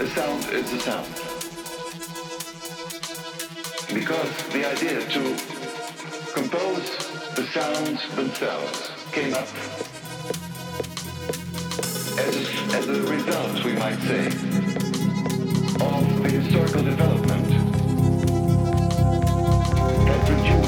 A sound is a sound. Because the idea to compose the sounds themselves came up as, as a result, we might say, of the historical development that produced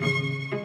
like